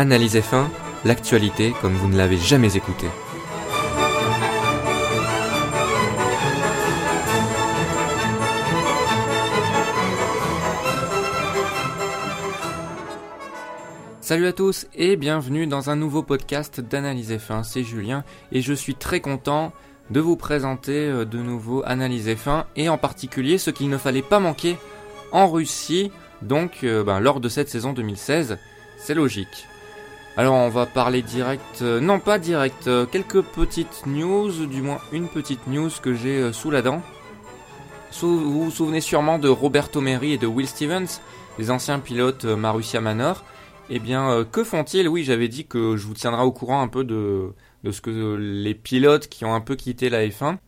Analyse F1, l'actualité comme vous ne l'avez jamais écouté. Salut à tous et bienvenue dans un nouveau podcast d'Analyse F1, c'est Julien et je suis très content de vous présenter euh, de nouveau Analyse F1 et en particulier ce qu'il ne fallait pas manquer en Russie, donc euh, ben, lors de cette saison 2016, c'est logique. Alors on va parler direct, euh, non pas direct, quelques petites news, du moins une petite news que j'ai sous la dent. vous vous souvenez sûrement de Roberto Meri et de Will Stevens, les anciens pilotes Marussia Manor, eh bien, euh, que font-ils? Oui, j'avais dit que je vous tiendrai au courant un peu de, de ce que les pilotes qui ont un peu quitté la F1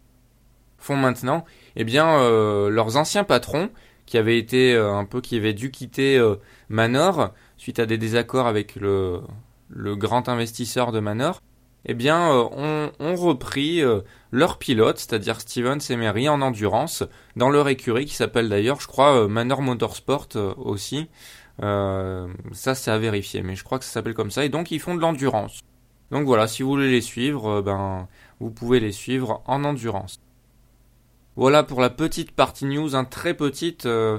font maintenant. Eh bien, euh, leurs anciens patrons, qui avaient été euh, un peu, qui avaient dû quitter Manor suite à des désaccords avec le, le grand investisseur de Manor, eh bien, ont, ont, repris leurs pilotes, c'est-à-dire Stevens et Mary, en endurance, dans leur écurie qui s'appelle d'ailleurs, je crois, Manor Motorsport aussi. Euh, ça, c'est à vérifier, mais je crois que ça s'appelle comme ça. Et donc, ils font de l'endurance. Donc voilà, si vous voulez les suivre, euh, ben, vous pouvez les suivre en endurance. Voilà pour la petite partie news, un très petite. Euh,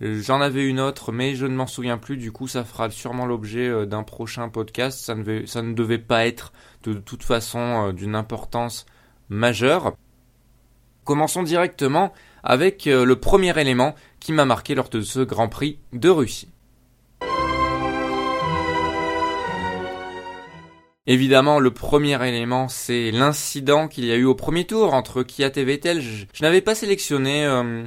j'en avais une autre, mais je ne m'en souviens plus. Du coup, ça fera sûrement l'objet d'un prochain podcast. Ça ne, devait pas être de toute façon d'une importance majeure. Commençons directement avec le premier élément qui m'a marqué lors de ce Grand Prix de Russie. Évidemment, le premier élément, c'est l'incident qu'il y a eu au premier tour entre Kiat et Vettel. Je, n'avais pas sélectionné euh,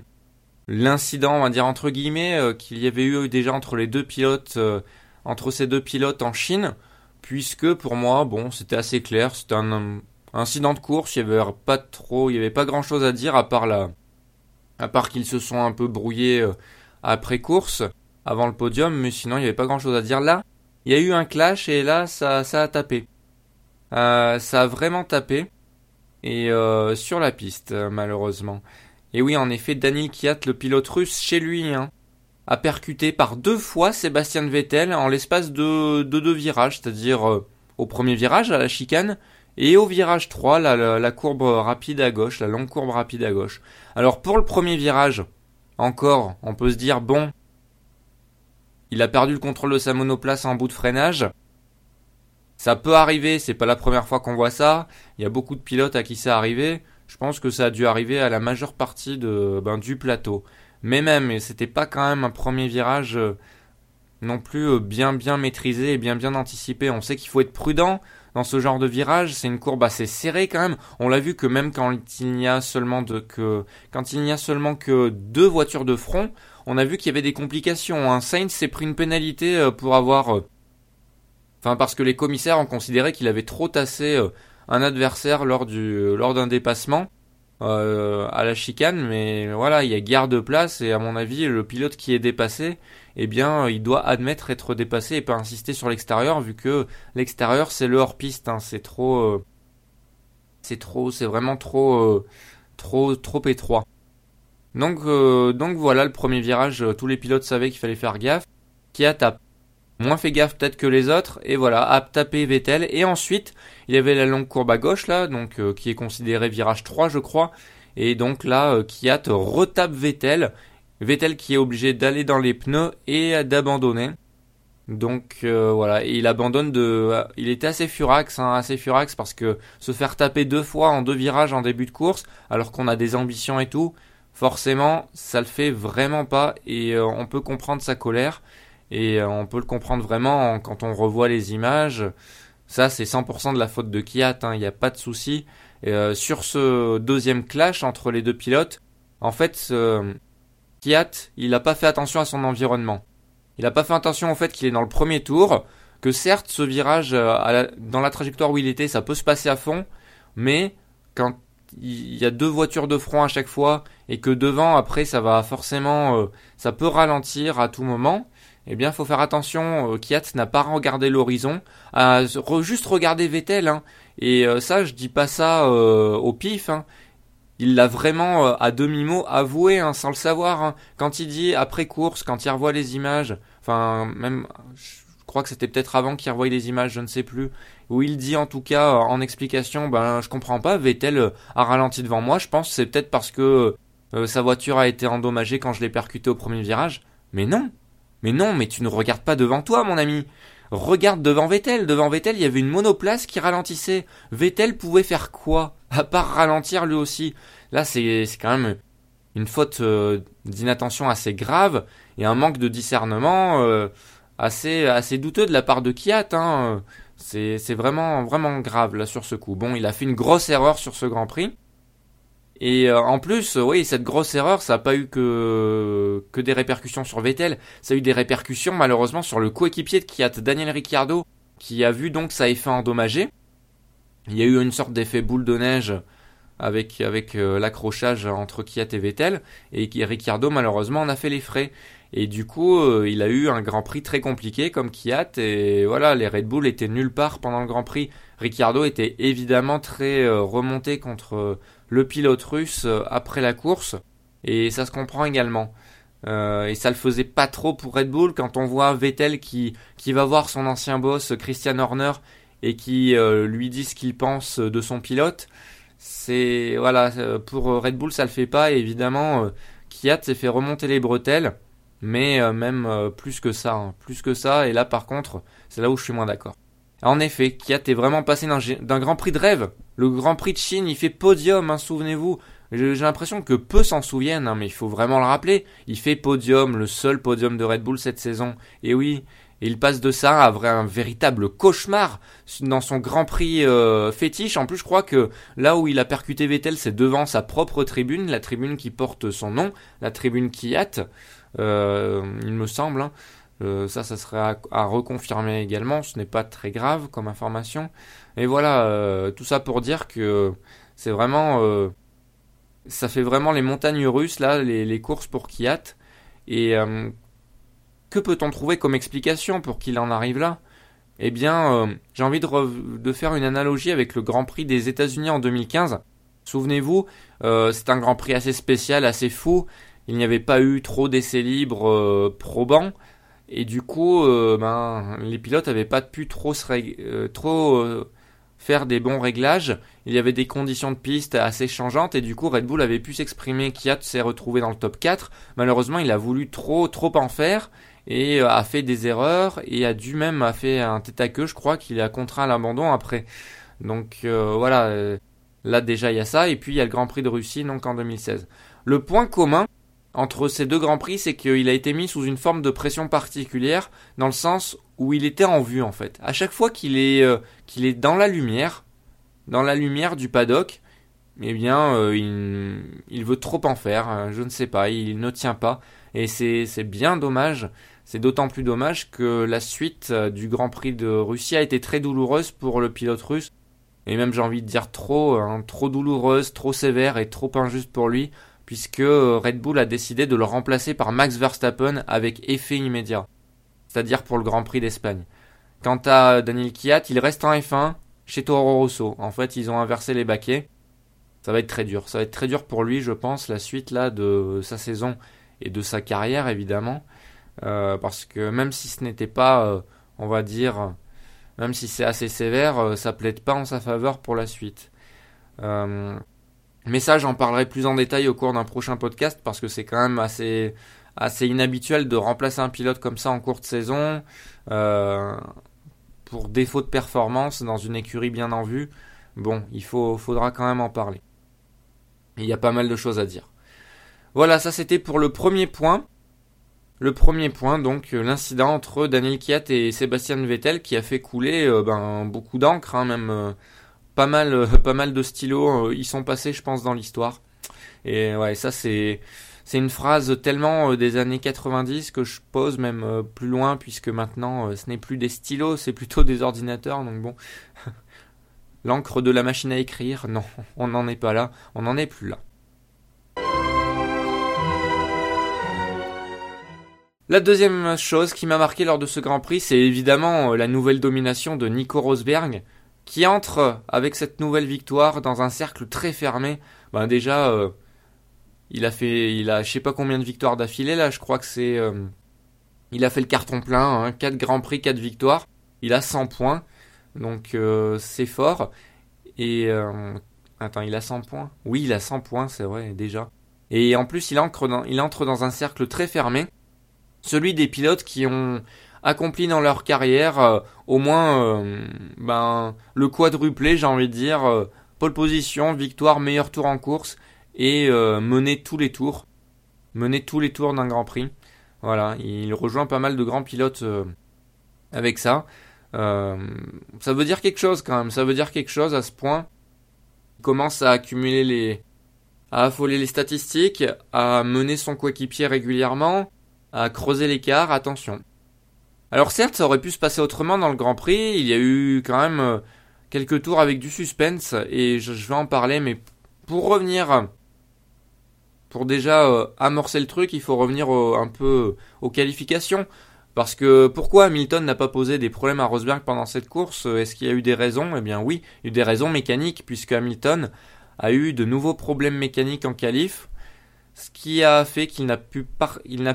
l'incident, on va dire entre guillemets, euh, qu'il y avait eu déjà entre les deux pilotes, euh, entre ces deux pilotes en Chine, puisque pour moi, bon, c'était assez clair, c'était un, incident de course, il y avait pas trop, il y avait pas grand chose à dire à part la, à part qu'ils se sont un peu brouillés après course, avant le podium, mais sinon il y avait pas grand chose à dire là. Il y a eu un clash et là ça, ça a tapé. Euh, ça a vraiment tapé. Et euh, sur la piste, euh, malheureusement. Et oui, en effet, Daniel Kiat, le pilote russe, chez lui, hein, a percuté par deux fois Sébastien Vettel en l'espace de, deux virages, c'est-à-dire au premier virage, à la chicane, et au virage 3, la, la, courbe rapide à gauche, la longue courbe rapide à gauche. Alors pour le premier virage, encore, on peut se dire, bon, il a perdu le contrôle de sa monoplace en bout de freinage. Ça peut arriver, c'est pas la première fois qu'on voit ça. Il y a beaucoup de pilotes à qui ça arrivé. Je pense que ça a dû arriver à la majeure partie de, ben, du plateau. Mais même, c'était pas quand même un premier virage euh, non plus euh, bien bien maîtrisé et bien bien anticipé. On sait qu'il faut être prudent dans ce genre de virage. C'est une courbe assez serrée quand même. On l'a vu que même quand il n'y a seulement que quand il n'y a seulement que deux voitures de front, on a vu qu'il y avait des complications. Hein. Sainz s'est pris une pénalité euh, pour avoir... Enfin, parce que les commissaires ont considéré qu'il avait trop tassé un adversaire lors du lors d'un dépassement à la chicane, mais voilà, il y a guerre de place et à mon avis, le pilote qui est dépassé, eh bien, il doit admettre être dépassé et pas insister sur l'extérieur, vu que l'extérieur c'est le hors piste, hein. c'est trop, c'est trop, c'est vraiment trop, trop, trop étroit. Donc, euh, donc voilà, le premier virage, euh, tous les pilotes savaient qu'il fallait faire gaffe. Qui a tapé moins fait gaffe peut-être que les autres, et voilà, a tapé Vettel. Et ensuite, il y avait la longue courbe à gauche là, donc euh, qui est considéré virage 3 je crois. Et donc là, Kiat retape Vettel. Vettel qui est obligé d'aller dans les pneus et d'abandonner. Donc voilà, et il abandonne de. Il était assez furax, hein, assez furax parce que se faire taper deux fois en deux virages en début de course, alors qu'on a des ambitions et tout, forcément, ça le fait vraiment pas et euh, on peut comprendre sa colère et euh, on peut le comprendre vraiment quand on revoit les images. Ça, c'est 100% de la faute de Kiat, hein, il n'y a pas de souci. Euh, sur ce deuxième clash entre les deux pilotes, en fait, Kiat, il n'a pas fait attention à son environnement. Il n'a pas fait attention au fait qu'il est dans le premier tour, que certes, ce virage, dans la trajectoire où il était, ça peut se passer à fond, mais quand il y a deux voitures de front à chaque fois et que devant après ça va forcément euh, ça peut ralentir à tout moment eh bien faut faire attention euh, Kiat n'a pas regardé l'horizon à juste regarder Vettel hein. et euh, ça je dis pas ça au pif hein. il l'a vraiment à demi mot avoué hein, sans le savoir hein. quand il dit après course quand il revoit les images enfin même crois que c'était peut-être avant qu'il revoie les images, je ne sais plus, où il dit en tout cas en explication, ben je comprends pas, Vettel a ralenti devant moi, je pense c'est peut-être parce que sa voiture a été endommagée quand je l'ai percuté au premier virage. Mais non, mais non, mais tu ne regardes pas devant toi, mon ami. Regarde devant Vettel. Devant Vettel, il y avait une monoplace qui ralentissait. Vettel pouvait faire quoi À part ralentir lui aussi? Là, c'est quand même une faute euh, d'inattention assez grave et un manque de discernement euh, assez, assez douteux de la part de Kiat. Hein. C'est vraiment, vraiment grave là sur ce coup. Bon, il a fait une grosse erreur sur ce Grand Prix. Et euh, en plus, oui, cette grosse erreur, ça n'a pas eu que, que des répercussions sur Vettel, ça a eu des répercussions malheureusement sur le coéquipier de Kiat, Daniel Ricciardo, qui a vu donc effet endommagé. Il y a eu une sorte d'effet boule de neige avec, avec euh, l'accrochage entre Kiat et Vettel, et Ricciardo malheureusement en a fait les frais. Et du coup, euh, il a eu un Grand Prix très compliqué comme Kiat, et voilà, les Red Bull étaient nulle part pendant le Grand Prix. Ricciardo était évidemment très remonté contre le pilote russe euh, après la course, et ça se comprend également. Euh, et ça le faisait pas trop pour Red Bull quand on voit Vettel qui, qui va voir son ancien boss Christian Horner et qui euh, lui dit ce qu'il pense de son pilote. C'est voilà pour Red Bull ça le fait pas et évidemment Kiat s'est fait remonter les bretelles mais même plus que ça hein. plus que ça et là par contre c'est là où je suis moins d'accord. En effet, Kiat est vraiment passé d'un Grand Prix de rêve. Le Grand Prix de Chine, il fait podium, hein, souvenez-vous. J'ai l'impression que peu s'en souviennent, hein, mais il faut vraiment le rappeler. Il fait podium, le seul podium de Red Bull cette saison. Et oui, il passe de ça à un véritable cauchemar dans son Grand Prix euh, fétiche. En plus, je crois que là où il a percuté Vettel, c'est devant sa propre tribune, la tribune qui porte son nom, la tribune Kiat, euh, il me semble. Hein. Euh, ça, ça serait à, reconfirmer également. Ce n'est pas très grave comme information. Et voilà, euh, tout ça pour dire que c'est vraiment, euh, ça fait vraiment les montagnes russes là, les, courses pour Kiat. Et que peut-on trouver comme explication pour qu'il en arrive là? Eh bien, j'ai envie de, faire une analogie avec le Grand Prix des États-Unis en 2015. Souvenez-vous, c'est un Grand Prix assez spécial, assez fou. Il n'y avait pas eu trop d'essais libres probants. Et du coup, euh, ben, les pilotes n'avaient pas pu trop, euh, trop euh, faire des bons réglages. Il y avait des conditions de piste assez changeantes et du coup Red Bull avait pu s'exprimer. Kiat s'est retrouvé dans le top 4. Malheureusement, il a voulu trop trop en faire et a fait des erreurs et a dû même a fait un tête à queue. Je crois qu'il a contraint l'abandon après. Donc voilà, là déjà il y a ça et puis il y a le Grand Prix de Russie donc en 2016. Le point commun entre ces deux grands prix, c'est qu'il a été mis sous une forme de pression particulière, dans le sens où il était en vue en fait. À chaque fois qu'il est, euh, qu'il est dans la lumière, dans la lumière du paddock, eh bien, euh, il, veut trop en faire, euh, je ne sais pas, il ne tient pas, et c'est bien dommage. C'est d'autant plus dommage que la suite du Grand Prix de Russie a été très douloureuse pour le pilote russe, et même j'ai envie de dire trop, hein, trop douloureuse, trop sévère et trop injuste pour lui puisque euh, Red Bull a décidé de le remplacer par Max Verstappen avec effet immédiat, c'est-à-dire pour le Grand Prix d'Espagne. Quant à Daniel Kiat, il reste en F1 chez Toro Rosso. En fait, ils ont inversé les baquets. Ça va être très dur. Ça va être très dur pour lui, je pense, la suite là de sa saison et de sa carrière, évidemment. Euh, parce que même si ce n'était pas, euh, on va dire, même si c'est assez sévère, ça plaide pas en sa faveur pour la suite. Mais ça, j'en parlerai plus en détail au cours d'un prochain podcast parce que c'est quand même assez, inhabituel de remplacer un pilote comme ça en courte saison euh, pour défaut de performance dans une écurie bien en vue. Bon, il faut, faudra quand même en parler. Il y a pas mal de choses à dire. Voilà, ça c'était pour le premier point. Le premier point, donc l'incident entre Daniel Kiat et Sébastien Vettel qui a fait couler euh, ben, beaucoup d'encre, hein, même euh, pas mal, euh, pas mal de stylos euh, ils sont passés, je pense, dans l'histoire. Et ouais, ça c'est c'est une phrase tellement euh, des années 90 que je pose même plus loin puisque maintenant ce n'est plus des stylos, c'est plutôt des ordinateurs. Donc bon, l'encre de la machine à écrire, non, on n'en est pas là, on n'en est plus là. La deuxième chose qui m'a marqué lors de ce Grand Prix, c'est évidemment la nouvelle domination de Nico Rosberg qui entre avec cette nouvelle victoire dans un cercle très fermé. Ben déjà, euh, il a fait, il a je sais pas combien de victoires d'affilée là. Je crois que c'est, euh, Il a fait le carton plein, hein, 4 grands prix, 4 victoires. Il a 100 points, donc euh, c'est fort. Et attends, il a 100 points? Oui, il a 100 points, c'est vrai déjà. Et en plus, il entre dans un cercle très fermé, celui des pilotes qui ont accompli dans leur carrière euh, au moins ben, le quadruplé, j'ai envie de dire, pole position, victoire, meilleur tour en course et mener tous les tours, mener tous les tours d'un Grand Prix. Voilà, il rejoint pas mal de grands pilotes euh, avec ça. Euh, ça veut dire quelque chose quand même, ça veut dire quelque chose à ce point. Il commence à accumuler les... à affoler les statistiques, à mener son coéquipier régulièrement, à creuser l'écart, attention. Alors certes, ça aurait pu se passer autrement dans le Grand Prix, il y a eu quand même euh, quelques tours avec du suspense, et je vais en parler, mais pour revenir pour déjà euh, amorcer le truc, il faut revenir un peu aux qualifications. Parce que pourquoi Hamilton n'a pas posé des problèmes à Rosberg pendant cette course? Est-ce qu'il y a eu des raisons? Eh bien oui, il y a eu des raisons mécaniques, puisque Hamilton a eu de nouveaux problèmes mécaniques en qualif, ce qui a fait qu'il n'a pu,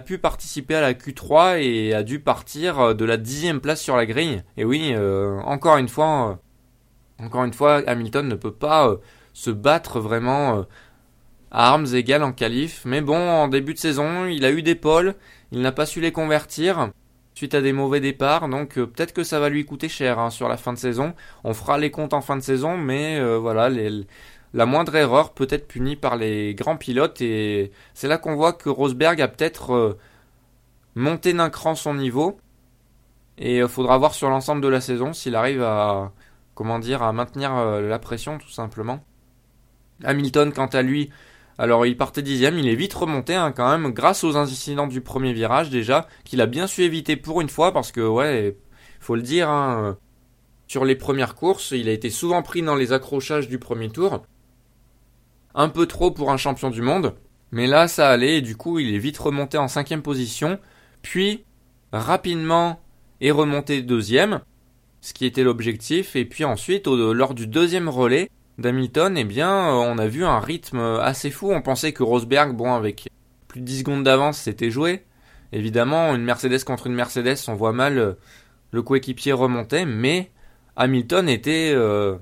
pu participer à la Q3 et a dû partir de la dixième place sur la grille. Et oui, euh, encore une fois, euh, encore une fois, Hamilton ne peut pas se battre vraiment à armes égales en qualif. Mais bon, en début de saison, il a eu des pôles, il n'a pas su les convertir suite à des mauvais départs, donc euh, peut-être que ça va lui coûter cher hein, sur la fin de saison. On fera les comptes en fin de saison, mais euh, voilà, la moindre erreur peut être punie par les grands pilotes et c'est là qu'on voit que Rosberg a peut-être euh, monté d'un cran son niveau et il faudra voir sur l'ensemble de la saison s'il arrive à comment dire à maintenir la pression tout simplement. Hamilton quant à lui alors il partait dixième, il est vite remonté hein, quand même, grâce aux incidents du premier virage déjà, qu'il a bien su éviter pour une fois, parce que ouais, faut le dire, hein, sur les premières courses, il a été souvent pris dans les accrochages du premier tour. Un peu trop pour un champion du monde, mais là ça allait, et du coup il est vite remonté en cinquième position, puis rapidement est remonté deuxième, ce qui était l'objectif, et puis ensuite, lors du deuxième relais, d'Hamilton, eh bien, euh, on a vu un rythme assez fou. On pensait que Rosberg, bon, avec plus de 10 secondes d'avance, c'était joué. Évidemment, une Mercedes contre une Mercedes, on voit mal euh, le coéquipier remonter, mais Hamilton était. Euh,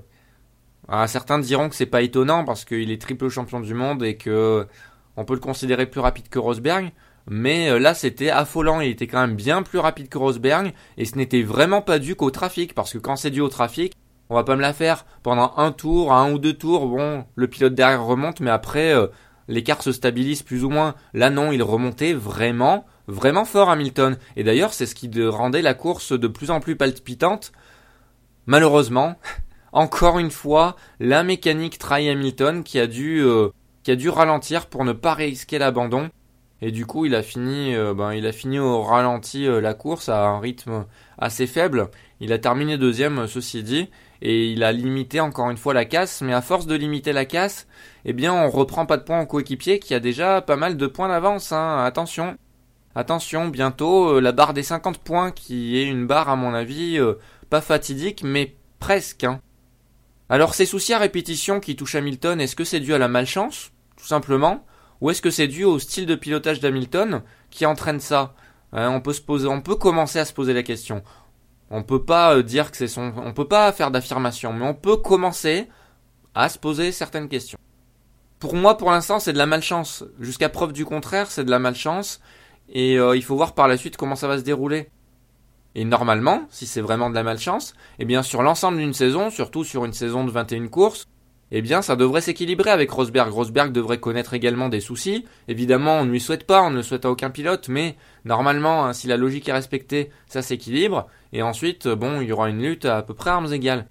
certains diront que c'est pas étonnant parce qu'il est triple champion du monde et que on peut le considérer plus rapide que Rosberg. Mais là, c'était affolant. Il était quand même bien plus rapide que Rosberg et ce n'était vraiment pas dû qu'au trafic parce que quand c'est dû au trafic, on va pas me la faire pendant un tour, un ou deux tours. Bon, le pilote derrière remonte, mais après euh, l'écart se stabilise plus ou moins. Là non, il remontait vraiment, vraiment fort Hamilton. Et d'ailleurs, c'est ce qui rendait la course de plus en plus palpitante. Malheureusement, encore une fois, la mécanique trahit Hamilton qui a dû euh, qui a dû ralentir pour ne pas risquer l'abandon. Et du coup, il a fini, euh, ben, il a fini au ralenti la course à un rythme assez faible. Il a terminé deuxième, ceci dit et il a limité encore une fois la casse, mais à force de limiter la casse, eh bien on reprend pas de points au coéquipier qui a déjà pas mal de points d'avance, hein. attention. Attention, bientôt euh, la barre des 50 points qui est une barre à mon avis euh, pas fatidique mais presque. Hein. Alors ces soucis à répétition qui touchent Hamilton, est-ce que c'est dû à la malchance, tout simplement, ou est-ce que c'est dû au style de pilotage d'Hamilton qui entraîne ça? Hein, On peut se poser, on peut commencer à se poser la question. On peut pas euh, dire que c'est son, on peut pas faire d'affirmation, mais on peut commencer à se poser certaines questions. Pour moi, pour l'instant, c'est de la malchance. Jusqu'à preuve du contraire, c'est de la malchance. Et euh, il faut voir par la suite comment ça va se dérouler. Et normalement, si c'est vraiment de la malchance, eh bien sur l'ensemble d'une saison, surtout sur une saison de 21 courses, eh bien ça devrait s'équilibrer avec Rosberg. Rosberg devrait connaître également des soucis. Évidemment, on ne lui souhaite pas, on ne le souhaite à aucun pilote, mais normalement, hein, si la logique est respectée, ça s'équilibre. Et ensuite, bon, il y aura une lutte à, peu près armes égales.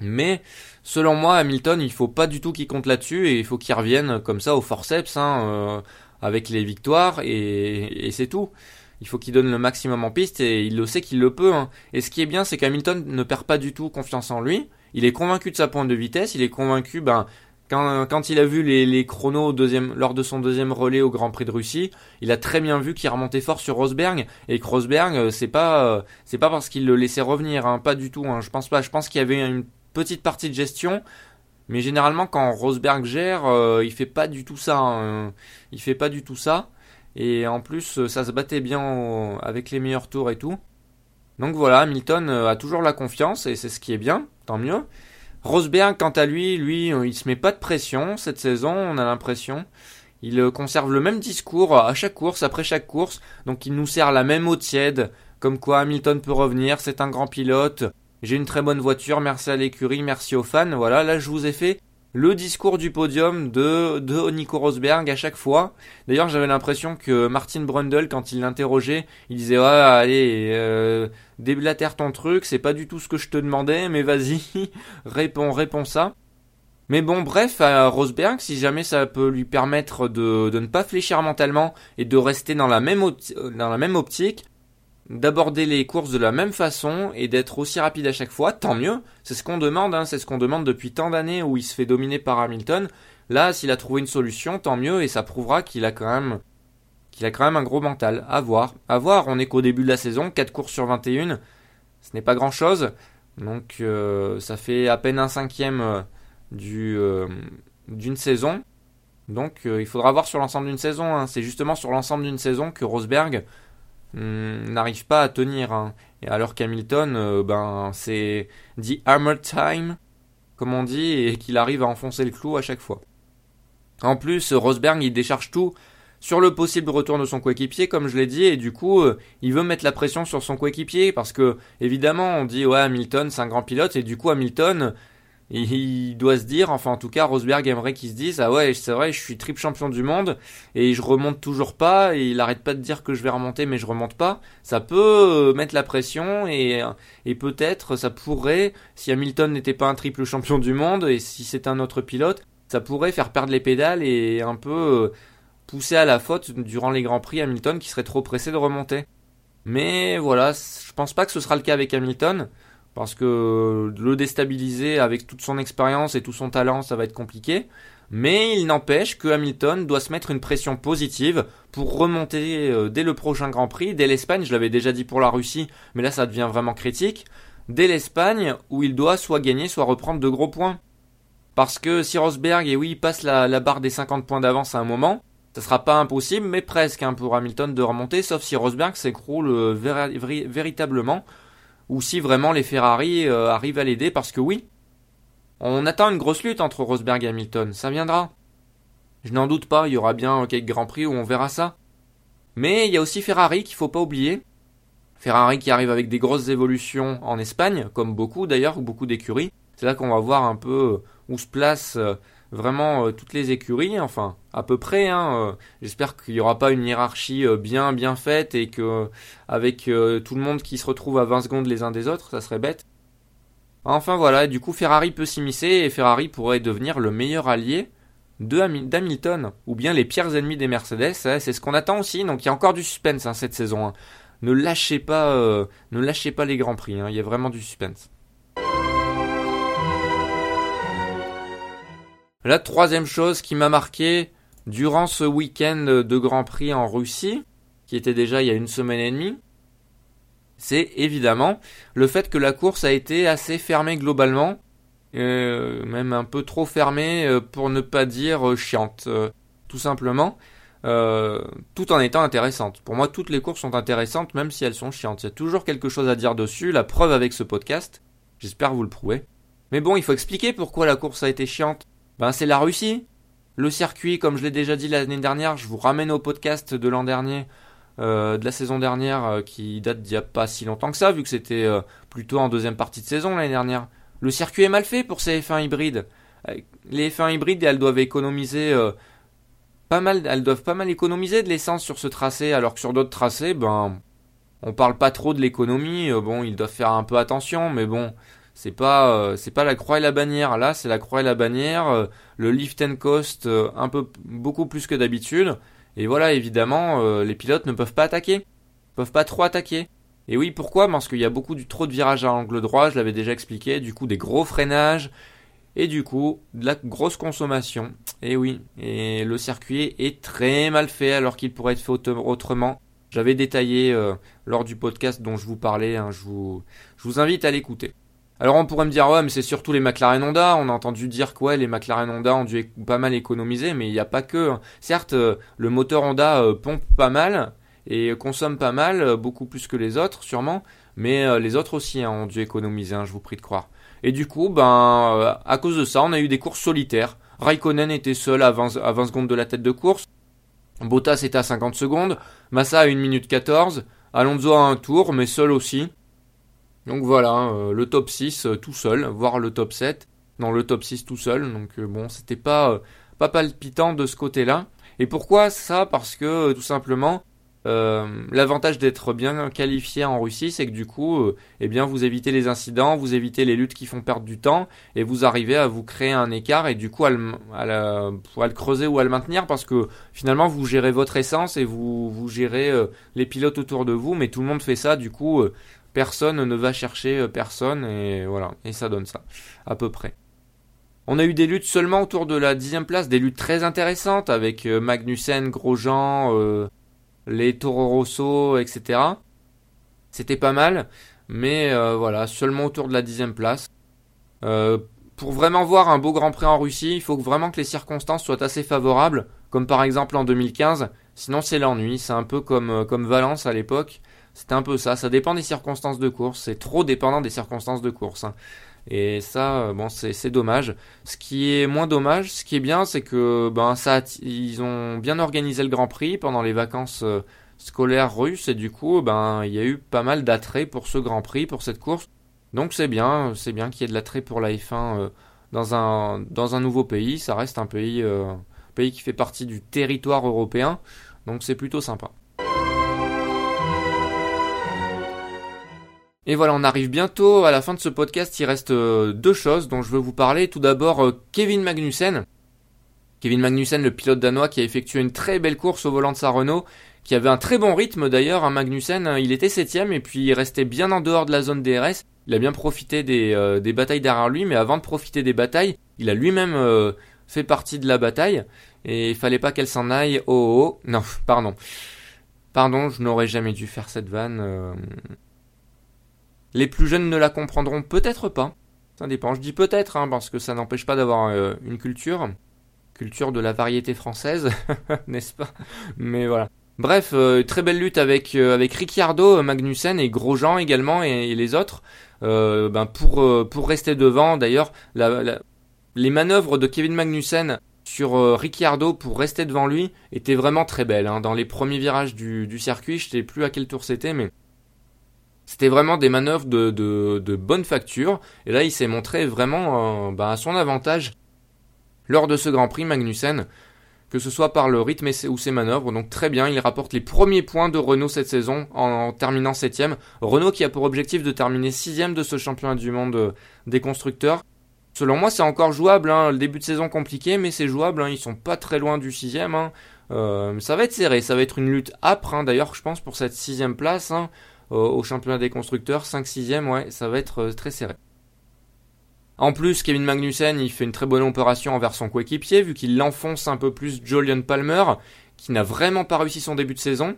Mais selon moi, Hamilton, il faut pas du tout qu'il compte là-dessus et il faut qu'il revienne comme ça au forceps, hein, euh, avec les victoires et, c'est tout. Il faut qu'il donne le maximum en piste et il le sait qu'il le peut. Hein. Et ce qui est bien, c'est qu'Hamilton ne perd pas du tout confiance en lui. Il est convaincu de sa pointe de vitesse, il est convaincu, ben, quand, il a vu les, chronos lors de son deuxième relais au Grand Prix de Russie, il a très bien vu qu'il remontait fort sur Rosberg et que Rosberg, euh, c'est pas, euh, c'est pas parce qu'il le laissait revenir, hein, pas du tout. Hein, je pense pas. Je pense qu'il y avait une petite partie de gestion, mais généralement quand Rosberg gère, euh, il fait pas du tout ça. Hein, il fait pas du tout ça. Et en plus, ça se battait bien avec les meilleurs tours et tout. Donc voilà, Hamilton a toujours la confiance et c'est ce qui est bien, tant mieux. Rosberg, quant à lui, lui, il se met pas de pression cette saison, on a l'impression. Il conserve le même discours à chaque course, après chaque course, donc il nous sert la même eau tiède, comme quoi Hamilton peut revenir, c'est un grand pilote, j'ai une très bonne voiture, merci à l'écurie, merci aux fans. Voilà, là je vous ai fait le discours du podium de, de Nico Rosberg à chaque fois. D'ailleurs, j'avais l'impression que Martin Brundle, quand il l'interrogeait, il disait ouais, allez, euh, déblatère ton truc, c'est pas du tout ce que je te demandais, mais vas-y, réponds, réponds ça. Mais bon, bref, à Rosberg, si jamais ça peut lui permettre de, de ne pas fléchir mentalement et de rester dans la même, dans la même optique, d'aborder les courses de la même façon et d'être aussi rapide à chaque fois, tant mieux. C'est ce qu'on demande, hein, c'est ce qu'on demande depuis tant d'années où il se fait dominer par Hamilton. Là, s'il a trouvé une solution, tant mieux et ça prouvera qu'il a quand même qu'il a quand même un gros mental. À voir. À voir, on est qu'au début de la saison, 4 courses sur 21. Ce n'est pas grand chose. Donc euh, ça fait à peine un cinquième euh, du, euh, d'une saison. Donc il faudra voir sur l'ensemble d'une saison. Hein. C'est justement sur l'ensemble d'une saison que Rosberg n'arrive pas à tenir. Hein. Et alors qu'Hamilton, euh, ben, c'est dit hammer time, comme on dit, et qu'il arrive à enfoncer le clou à chaque fois. En plus, Rosberg, il décharge tout sur le possible retour de son coéquipier, comme je l'ai dit, et du coup, euh, il veut mettre la pression sur son coéquipier, parce que, évidemment, on dit, ouais, Hamilton, c'est un grand pilote, et du coup, Hamilton, il doit se dire, enfin en tout cas Rosberg aimerait qu'il se dise ah ouais c'est vrai je suis triple champion du monde et je remonte toujours pas et il arrête pas de dire que je vais remonter mais je remonte pas. Ça peut euh, mettre la pression et, et peut-être ça pourrait si Hamilton n'était pas un triple champion du monde et si c'est un autre pilote ça pourrait faire perdre les pédales et un peu euh, pousser à la faute durant les grands prix Hamilton qui serait trop pressé de remonter. Mais voilà, je pense pas que ce sera le cas avec Hamilton parce que le déstabiliser avec toute son expérience et tout son talent, ça va être compliqué. Mais il n'empêche que Hamilton doit se mettre une pression positive pour remonter euh, dès le prochain Grand Prix, dès l'Espagne, je l'avais déjà dit pour la Russie, mais là ça devient vraiment critique, dès l'Espagne où il doit soit gagner, soit reprendre de gros points. Parce que si Rosberg, et oui, passe la, barre des 50 points d'avance à un moment, ça sera pas impossible, mais presque hein, pour Hamilton de remonter, sauf si Rosberg s'écroule euh, véritablement ou si vraiment les Ferrari euh, arrivent à l'aider, parce que oui, on attend une grosse lutte entre Rosberg et Hamilton, ça viendra. Je n'en doute pas, il y aura bien quelques Grands Prix où on verra ça. Mais il y a aussi Ferrari qu'il faut pas oublier. Ferrari qui arrive avec des grosses évolutions en Espagne, comme beaucoup d'ailleurs, beaucoup d'écuries. C'est là qu'on va voir un peu où se place euh, vraiment euh, toutes les écuries, enfin à peu près. Hein, euh, J'espère qu'il n'y aura pas une hiérarchie euh, bien bien faite et que avec tout le monde qui se retrouve à 20 secondes les uns des autres, ça serait bête. Enfin voilà, du coup Ferrari peut s'immiscer et Ferrari pourrait devenir le meilleur allié d'Hamilton ou bien les pires ennemis des Mercedes. C'est ce qu'on attend aussi. Donc il y a encore du suspense hein, cette saison. Hein. Ne lâchez pas, ne lâchez pas les grands prix. Il y a vraiment du suspense. La troisième chose qui m'a marqué durant ce week-end de Grand Prix en Russie, qui était déjà il y a une semaine et demie, c'est évidemment le fait que la course a été assez fermée globalement, euh, même un peu trop fermée euh, pour ne pas dire euh, chiante, tout simplement, tout en étant intéressante. Pour moi, toutes les courses sont intéressantes, même si elles sont chiantes. Il y a toujours quelque chose à dire dessus, la preuve avec ce podcast. J'espère vous le prouver. Mais bon, il faut expliquer pourquoi la course a été chiante. Ben c'est la Russie. Le circuit, comme je l'ai déjà dit l'année dernière, je vous ramène au podcast de l'an dernier, euh, de la saison dernière, euh, qui date d'il n'y a pas si longtemps que ça, vu que c'était euh, plutôt en deuxième partie de saison l'année dernière. Le circuit est mal fait pour ces F1 hybrides. Les F1 hybrides, elles doivent économiser pas mal, elles doivent pas mal économiser de l'essence sur ce tracé, alors que sur d'autres tracés, ben, on parle pas trop de l'économie. bon, ils doivent faire un peu attention, mais bon, c'est pas euh, c'est pas la croix et la bannière. Là, c'est la croix et la bannière, euh, le lift and coast euh, un peu beaucoup plus que d'habitude. Et voilà, évidemment, les pilotes ne peuvent pas attaquer, peuvent pas trop attaquer. Et oui, pourquoi? Parce qu'il y a beaucoup du trop de virages à angle droit, je l'avais déjà expliqué, du coup des gros freinages et du coup de la grosse consommation. Et oui, et le circuit est très mal fait alors qu'il pourrait être fait autrement. J'avais détaillé lors du podcast dont je vous parlais, hein, je, vous, je vous invite à l'écouter. Alors on pourrait me dire ouais mais c'est surtout les McLaren Honda, on a entendu dire que les McLaren Honda ont dû pas mal économiser mais il n'y a pas que. Hein. Certes euh, le moteur Honda euh, pompe pas mal et consomme pas mal, euh, beaucoup plus que les autres sûrement, mais les autres aussi hein, ont dû économiser, hein, je vous prie de croire. Et du coup ben à cause de ça on a eu des courses solitaires. Raikkonen était seul à 20, à 20 secondes de la tête de course. Bottas était à 50 secondes, Massa à 1 minute 14, Alonso à un tour mais seul aussi. Donc voilà, euh, le top 6 euh, tout seul, voire le top 7. Non, le top 6 tout seul. Donc euh, bon, c'était pas, pas palpitant de ce côté-là. Et pourquoi ça? Parce que tout simplement, l'avantage d'être bien qualifié en Russie, c'est que du coup, eh bien, vous évitez les incidents, vous évitez les luttes qui font perdre du temps, et vous arrivez à vous créer un écart et du coup à le, à, le creuser ou à le maintenir parce que finalement vous gérez votre essence et vous, vous gérez les pilotes autour de vous, mais tout le monde fait ça, du coup personne ne va chercher euh, personne et voilà, et ça donne ça, à peu près. On a eu des luttes seulement autour de la dixième place, des luttes très intéressantes avec euh, Magnussen, Grosjean, euh, les Toro Rosso, etc. C'était pas mal, mais voilà, seulement autour de la dixième place. pour vraiment voir un beau Grand Prix en Russie, il faut vraiment que les circonstances soient assez favorables, comme par exemple en 2015. Sinon, c'est l'ennui. C'est un peu comme, comme Valence à l'époque. C'est un peu ça. Ça dépend des circonstances de course. C'est trop dépendant des circonstances de course. Hein. Et ça, euh, bon, c'est dommage. Ce qui est moins dommage, ce qui est bien, c'est que ben ça, ils ont bien organisé le Grand Prix pendant les vacances euh, scolaires russes et du coup, ben il y a eu pas mal d'attrait pour ce Grand Prix, pour cette course. Donc c'est bien, c'est bien qu'il y ait de l'attrait pour la F1 euh, dans un nouveau pays. Ça reste un pays pays qui fait partie du territoire européen, donc c'est plutôt sympa. Et voilà, on arrive bientôt à la fin de ce podcast. Il reste euh, deux choses dont je veux vous parler. Tout d'abord, euh, Kevin Magnussen. Kevin Magnussen, le pilote danois qui a effectué une très belle course au volant de sa Renault, qui avait un très bon rythme d'ailleurs. Hein, Magnussen, hein, il était septième et puis il restait bien en dehors de la zone DRS. Il a bien profité des, euh, des batailles derrière lui, mais avant de profiter des batailles, il a lui-même fait partie de la bataille. Et il fallait pas qu'elle s'en aille. Oh, oh, non, pardon. Pardon, je n'aurais jamais dû faire cette vanne. Les plus jeunes ne la comprendront peut-être pas. Ça dépend, je dis peut-être, hein, parce que ça n'empêche pas d'avoir euh, une culture. Culture de la variété française, n'est-ce pas? Mais voilà. Bref, euh, très belle lutte avec, euh, avec Ricciardo, Magnussen et Grosjean également et, les autres. ben pour, pour rester devant, d'ailleurs, les manœuvres de Kevin Magnussen sur Ricciardo pour rester devant lui étaient vraiment très belles. Hein. Dans les premiers virages du, du circuit, je sais plus à quel tour c'était, mais c'était vraiment des manœuvres de, bonne facture. Et là, il s'est montré vraiment euh, bah, à son avantage lors de ce Grand Prix Magnussen, que ce soit par le rythme ou ses manœuvres. Donc très bien, il rapporte les premiers points de Renault cette saison en, terminant septième. Renault qui a pour objectif de terminer sixième de ce championnat du monde euh, des constructeurs. Selon moi, c'est encore jouable. Hein. Le début de saison compliqué, mais c'est jouable. Hein. Ils sont pas très loin du sixième. Hein. Euh, ça va être serré, ça va être une lutte âpre. D'ailleurs, je pense pour cette sixième place au championnat des constructeurs, 5-6ème, ouais, ça va être euh, très serré. En plus, Kevin Magnussen, il fait une très bonne opération envers son coéquipier, vu qu'il l'enfonce un peu plus Julian Palmer, qui n'a vraiment pas réussi son début de saison.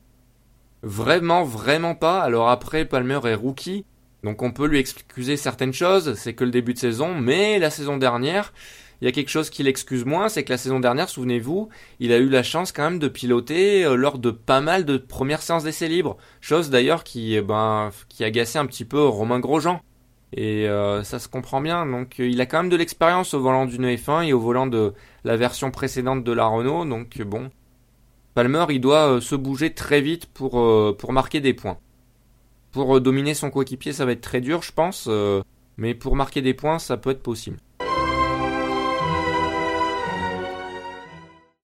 Vraiment, vraiment pas. Alors après, Palmer est rookie, donc on peut lui excuser certaines choses, c'est que le début de saison, mais la saison dernière, il y a quelque chose qui l'excuse moins, c'est que la saison dernière, souvenez-vous, il a eu la chance quand même de piloter euh, lors de pas mal de premières séances d'essais libres. Chose d'ailleurs qui, eh ben, qui agaçait un petit peu Romain Grosjean. Et euh, ça se comprend bien. Donc euh, il a quand même de l'expérience au volant d'une F1 et au volant de la version précédente de la Renault. Donc bon, Palmer, il doit se bouger très vite pour, pour marquer des points. Pour dominer son coéquipier, ça va être très dur, je pense. mais pour marquer des points, ça peut être possible.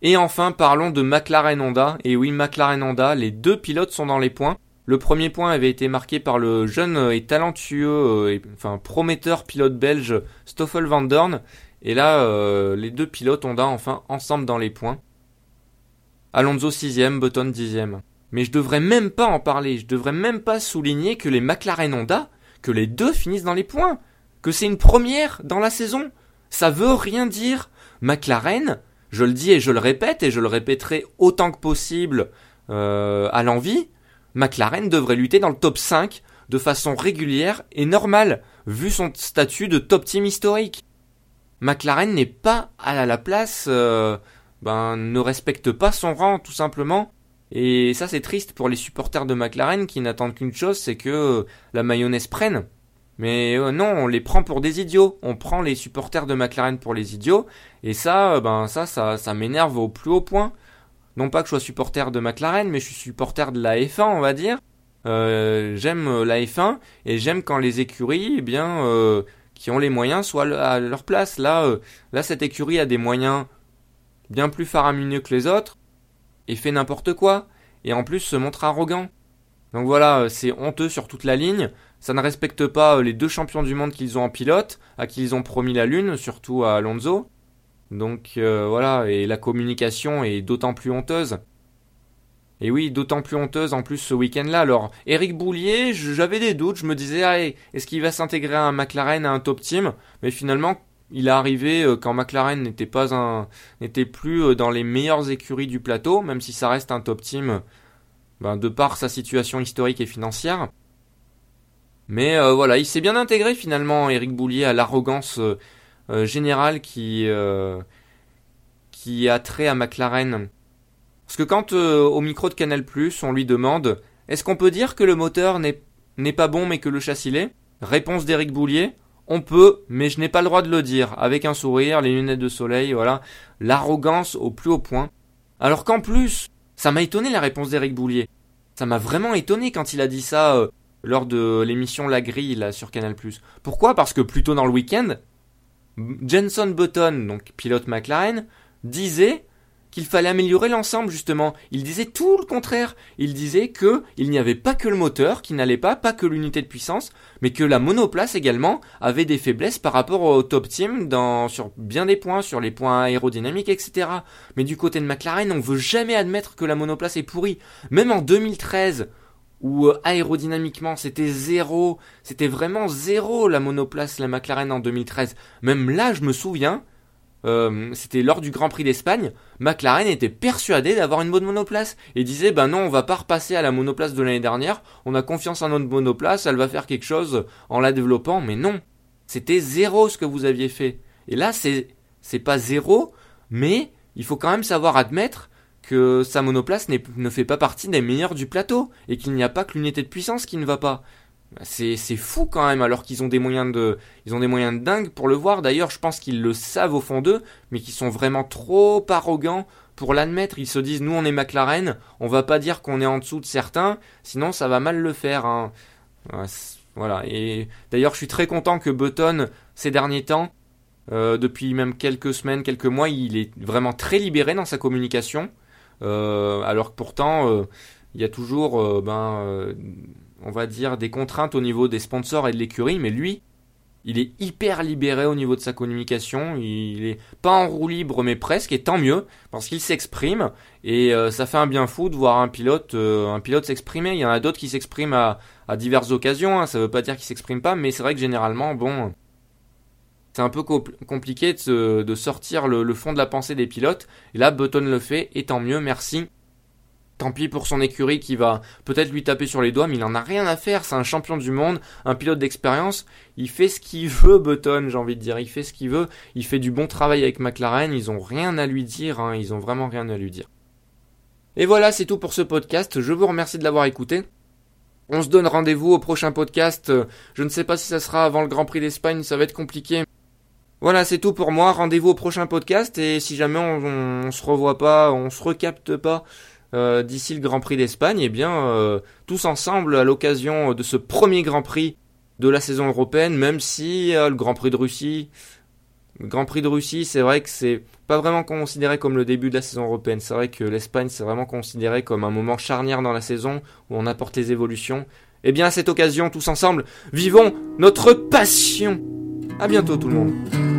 Et enfin, parlons de McLaren Honda. Et oui, McLaren Honda, les deux pilotes sont dans les points. Le premier point avait été marqué par le jeune et talentueux, euh, et, enfin prometteur pilote belge Stoffel van Dorn. Et là, euh, les deux pilotes Honda enfin ensemble dans les points. Alonso 6ème, Button 10ème. Mais je devrais même pas en parler, je devrais même pas souligner que les McLaren Honda, que les deux finissent dans les points, que c'est une première dans la saison. Ça veut rien dire. McLaren, je le dis et je le répète, et je le répéterai autant que possible euh, à l'envie, McLaren devrait lutter dans le top 5 de façon régulière et normale. vu son statut de top team historique. McLaren n'est pas à la place, euh, ben, ne respecte pas son rang tout simplement. Et ça c'est triste pour les supporters de McLaren qui n'attendent qu'une chose, c'est que la mayonnaise prenne. Mais euh, non, on les prend pour des idiots. On prend les supporters de McLaren pour les idiots. Et ça, euh, ben ça, ça, ça m'énerve au plus haut point. Non pas que je sois supporter de McLaren, mais je suis supporter de la F1, on va dire. Euh, j'aime la F1 et j'aime quand les écuries, eh bien, qui ont les moyens, soient à leur place. Là, là, cette écurie a des moyens bien plus faramineux que les autres et fait n'importe quoi. Et en plus se montre arrogant. Donc voilà, c'est honteux sur toute la ligne. Ça ne respecte pas euh, les deux champions du monde qu'ils ont en pilote, à qui ils ont promis la lune, surtout à Alonso. Donc euh, voilà, et la communication est d'autant plus honteuse. Et oui, d'autant plus honteuse en plus ce week-end-là. Alors, Eric Boulier, j'avais des doutes, je me disais, ah, est-ce qu'il va s'intégrer à un McLaren, à un top team? Mais finalement, il est arrivé euh, quand McLaren n'était pas un, n'était plus dans les meilleures écuries du plateau, même si ça reste un top team, ben, de par sa situation historique et financière. Mais euh, voilà, il s'est bien intégré finalement, Eric Boulier, à l'arrogance euh, euh, générale qui, qui a trait à McLaren. Parce que quand au micro de Canal+, on lui demande « Est-ce qu'on peut dire que le moteur n'est pas bon mais que le châssis l'est ?» Réponse d'Eric Boulier « On peut, mais je n'ai pas le droit de le dire. » Avec un sourire, les lunettes de soleil, voilà. L'arrogance au plus haut point. Alors qu'en plus, ça m'a étonné la réponse d'Eric Boulier. Ça m'a vraiment étonné quand il a dit ça lors de l'émission La Grille sur Canal+. Pourquoi? Parce que plus tôt dans le week-end, Jenson Button, donc pilote McLaren, disait qu'il fallait améliorer l'ensemble justement. Il disait tout le contraire. Il disait que il n'y avait pas que le moteur qui n'allait pas, pas que l'unité de puissance, mais que la monoplace également avait des faiblesses par rapport au top team sur bien des points, sur les points aérodynamiques, etc. Mais du côté de McLaren, on veut jamais admettre que la monoplace est pourrie. Même en 2013, où euh, aérodynamiquement c'était zéro, c'était vraiment zéro la monoplace la McLaren en 2013. Même là, je me souviens, euh, c'était lors du Grand Prix d'Espagne, McLaren était persuadé d'avoir une bonne monoplace et disait ben non, on va pas repasser à la monoplace de l'année dernière, on a confiance en notre monoplace, elle va faire quelque chose en la développant, mais non, c'était zéro ce que vous aviez fait. Et là, c'est c'est pas zéro, mais il faut quand même savoir admettre que sa monoplace ne fait pas partie des meilleurs du plateau et qu'il n'y a pas que l'unité de puissance qui ne va pas. C'est, fou quand même alors qu'ils ont des moyens de ils ont des moyens de dingue pour le voir d'ailleurs je pense qu'ils le savent au fond d'eux mais qu'ils sont vraiment trop arrogants pour l'admettre ils se disent nous on est McLaren on va pas dire qu'on est en dessous de certains sinon ça va mal le faire hein. voilà et d'ailleurs je suis très content que Button ces derniers temps euh, depuis même quelques semaines quelques mois il est vraiment très libéré dans sa communication alors que pourtant, euh, il y a toujours, euh, ben, on va dire, des contraintes au niveau des sponsors et de l'écurie, mais lui, il est hyper libéré au niveau de sa communication. Il est pas en roue libre, mais presque, et tant mieux, parce qu'il s'exprime. Et ça fait un bien fou de voir un pilote, un pilote s'exprimer. Il y en a d'autres qui s'expriment à, diverses occasions. Hein. Ça veut pas dire qu'ils s'expriment pas, mais c'est vrai que généralement, bon, c'est un peu compliqué de, sortir le, fond de la pensée des pilotes. Et là, Button le fait, et tant mieux, merci. Tant pis pour son écurie qui va peut-être lui taper sur les doigts, mais il en a rien à faire. C'est un champion du monde, un pilote d'expérience. Il fait ce qu'il veut, Button, j'ai envie de dire. Il fait ce qu'il veut. Il fait du bon travail avec McLaren. Ils ont rien à lui dire. Hein. Ils ont vraiment rien à lui dire. Et voilà, c'est tout pour ce podcast. Je vous remercie de l'avoir écouté. On se donne rendez-vous au prochain podcast. Je ne sais pas si ça sera avant le Grand Prix d'Espagne, ça va être compliqué. Voilà, c'est tout pour moi. Rendez-vous au prochain podcast et si jamais on, on, se revoit pas, on se recapte pas euh, d'ici le Grand Prix d'Espagne, eh bien euh, tous ensemble à l'occasion de ce premier Grand Prix de la saison européenne, même si euh, le Grand Prix de Russie, le Grand Prix de Russie, c'est vrai que c'est pas vraiment considéré comme le début de la saison européenne. C'est vrai que l'Espagne, c'est vraiment considéré comme un moment charnière dans la saison où on apporte les évolutions. Eh bien, à cette occasion, tous ensemble, vivons notre passion. À bientôt tout le monde.